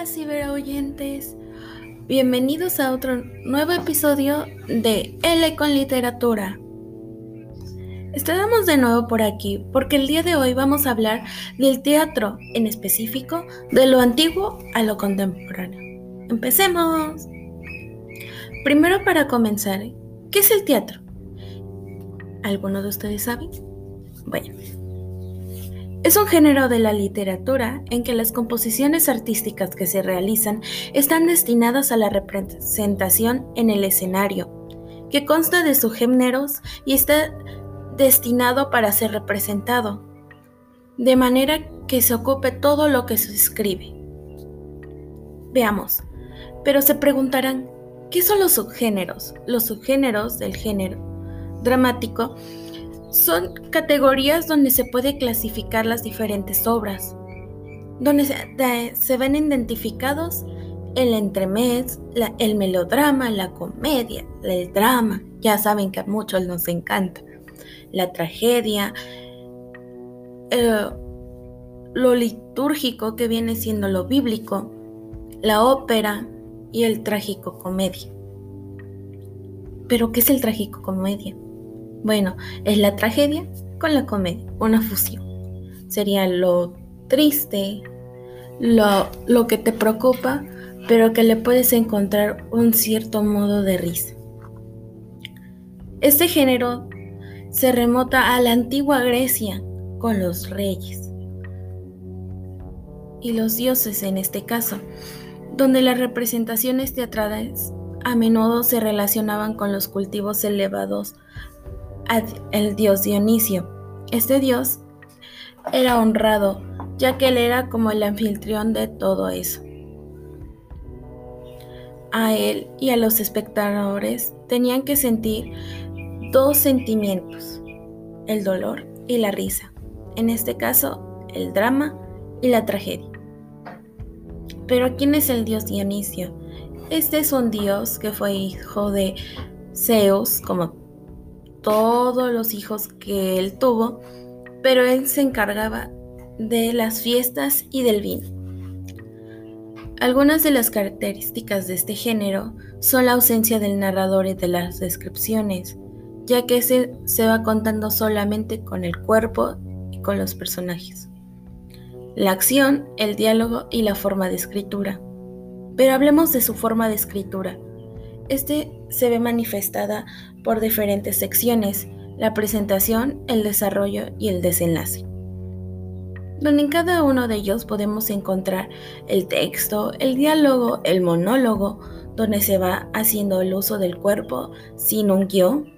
Hola ciberoyentes, bienvenidos a otro nuevo episodio de L con Literatura. Estamos de nuevo por aquí porque el día de hoy vamos a hablar del teatro, en específico de lo antiguo a lo contemporáneo. Empecemos. Primero para comenzar, ¿qué es el teatro? ¿Alguno de ustedes sabe? Bueno, es un género de la literatura en que las composiciones artísticas que se realizan están destinadas a la representación en el escenario, que consta de subgéneros y está destinado para ser representado, de manera que se ocupe todo lo que se escribe. Veamos, pero se preguntarán, ¿qué son los subgéneros? Los subgéneros del género dramático son categorías donde se puede clasificar las diferentes obras, donde se, ven identificados el entremés, el melodrama, la comedia, el drama, ya saben que a muchos nos encanta, la tragedia, eh, lo litúrgico que viene siendo lo bíblico, la ópera y el trágico comedia. ¿Pero qué es el trágico comedia? Bueno, es la tragedia con la comedia, una fusión. Sería lo triste, lo, lo que te preocupa, pero que le puedes encontrar un cierto modo de risa. Este género se remota a la antigua Grecia con los reyes y los dioses en este caso, donde las representaciones teatrales a menudo se relacionaban con los cultivos elevados el dios Dionisio. Este dios era honrado, ya que él era como el anfitrión de todo eso. A él y a los espectadores tenían que sentir dos sentimientos, el dolor y la risa. En este caso, el drama y la tragedia. Pero ¿quién es el dios Dionisio? Este es un dios que fue hijo de Zeus, como todos los hijos que él tuvo, pero él se encargaba de las fiestas y del vino. Algunas de las características de este género son la ausencia del narrador y de las descripciones, ya que se, se va contando solamente con el cuerpo y con los personajes. La acción, el diálogo y la forma de escritura. Pero hablemos de su forma de escritura. Este se ve manifestada por diferentes secciones, la presentación, el desarrollo y el desenlace, donde en cada uno de ellos podemos encontrar el texto, el diálogo, el monólogo, donde se va haciendo el uso del cuerpo sin un guion,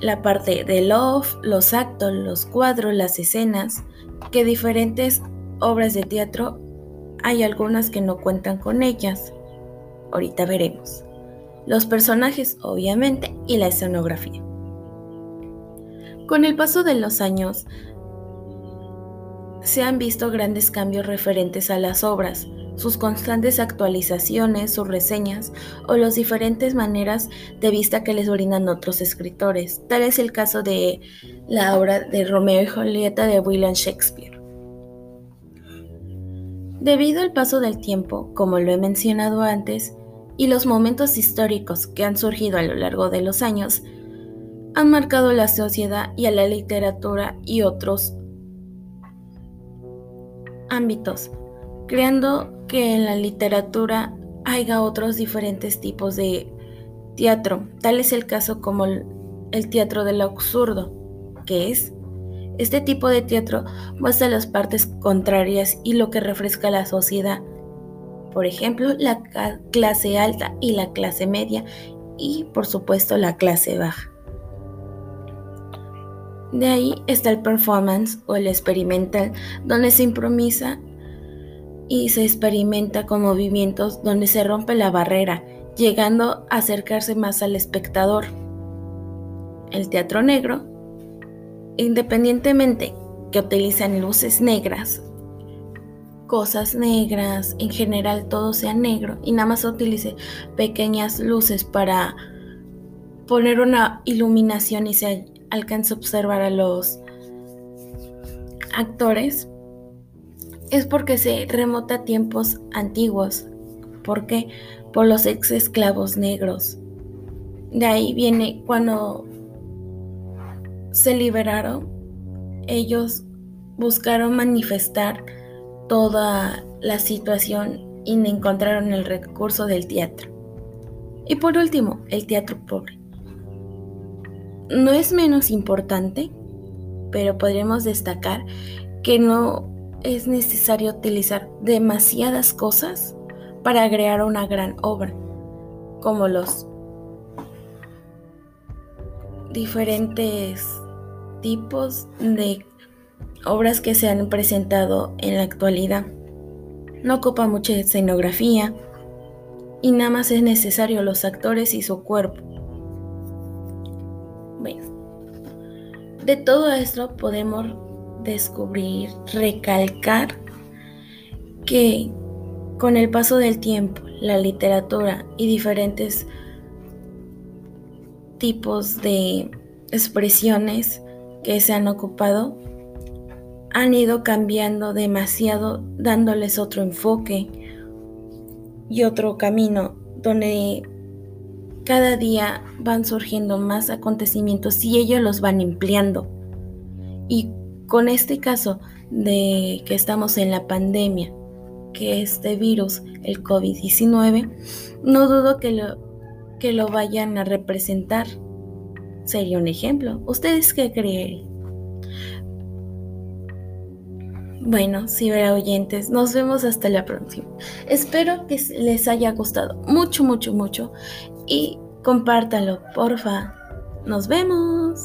la parte del off, los actos, los cuadros, las escenas, que diferentes obras de teatro hay algunas que no cuentan con ellas. Ahorita veremos los personajes obviamente y la escenografía. Con el paso de los años, se han visto grandes cambios referentes a las obras, sus constantes actualizaciones, sus reseñas o las diferentes maneras de vista que les brindan otros escritores. Tal es el caso de la obra de Romeo y Julieta de William Shakespeare. Debido al paso del tiempo, como lo he mencionado antes, y los momentos históricos que han surgido a lo largo de los años han marcado la sociedad y a la literatura y otros ámbitos, creando que en la literatura haya otros diferentes tipos de teatro. Tal es el caso como el, teatro del absurdo, que es este tipo de teatro muestra las partes contrarias y lo que refresca la sociedad por ejemplo, la clase alta y la clase media y por supuesto la clase baja. De ahí está el performance o el experimental, donde se improvisa y se experimenta con movimientos donde se rompe la barrera, llegando a acercarse más al espectador. El teatro negro, independientemente que utilizan luces negras cosas negras, en general todo sea negro y nada más utilice pequeñas luces para poner una iluminación y se alcance a observar a los actores. es porque se remota a tiempos antiguos. ¿Por qué? Por los ex esclavos negros. De ahí viene cuando se liberaron, ellos buscaron manifestar toda la situación y encontraron el recurso del teatro. Y por último, el teatro pobre. No es menos importante, pero podríamos destacar que no es necesario utilizar demasiadas cosas para crear una gran obra, como los diferentes tipos de obras que se han presentado en la actualidad. No ocupa mucha escenografía y nada más es necesario los actores y su cuerpo. Bueno, de todo esto podemos descubrir, recalcar que con el paso del tiempo, la literatura y diferentes tipos de expresiones que se han ocupado han ido cambiando demasiado, dándoles otro enfoque y otro camino donde cada día van surgiendo más acontecimientos y ellos los van empleando. Y con este caso de que estamos en la pandemia, que este virus, el COVID-19, no dudo que lo, que lo vayan a representar. Sería un ejemplo. ¿Ustedes qué creen? Bueno, oyentes, nos vemos hasta la próxima. Espero que les haya gustado mucho, mucho, mucho y compártanlo, porfa. Nos vemos.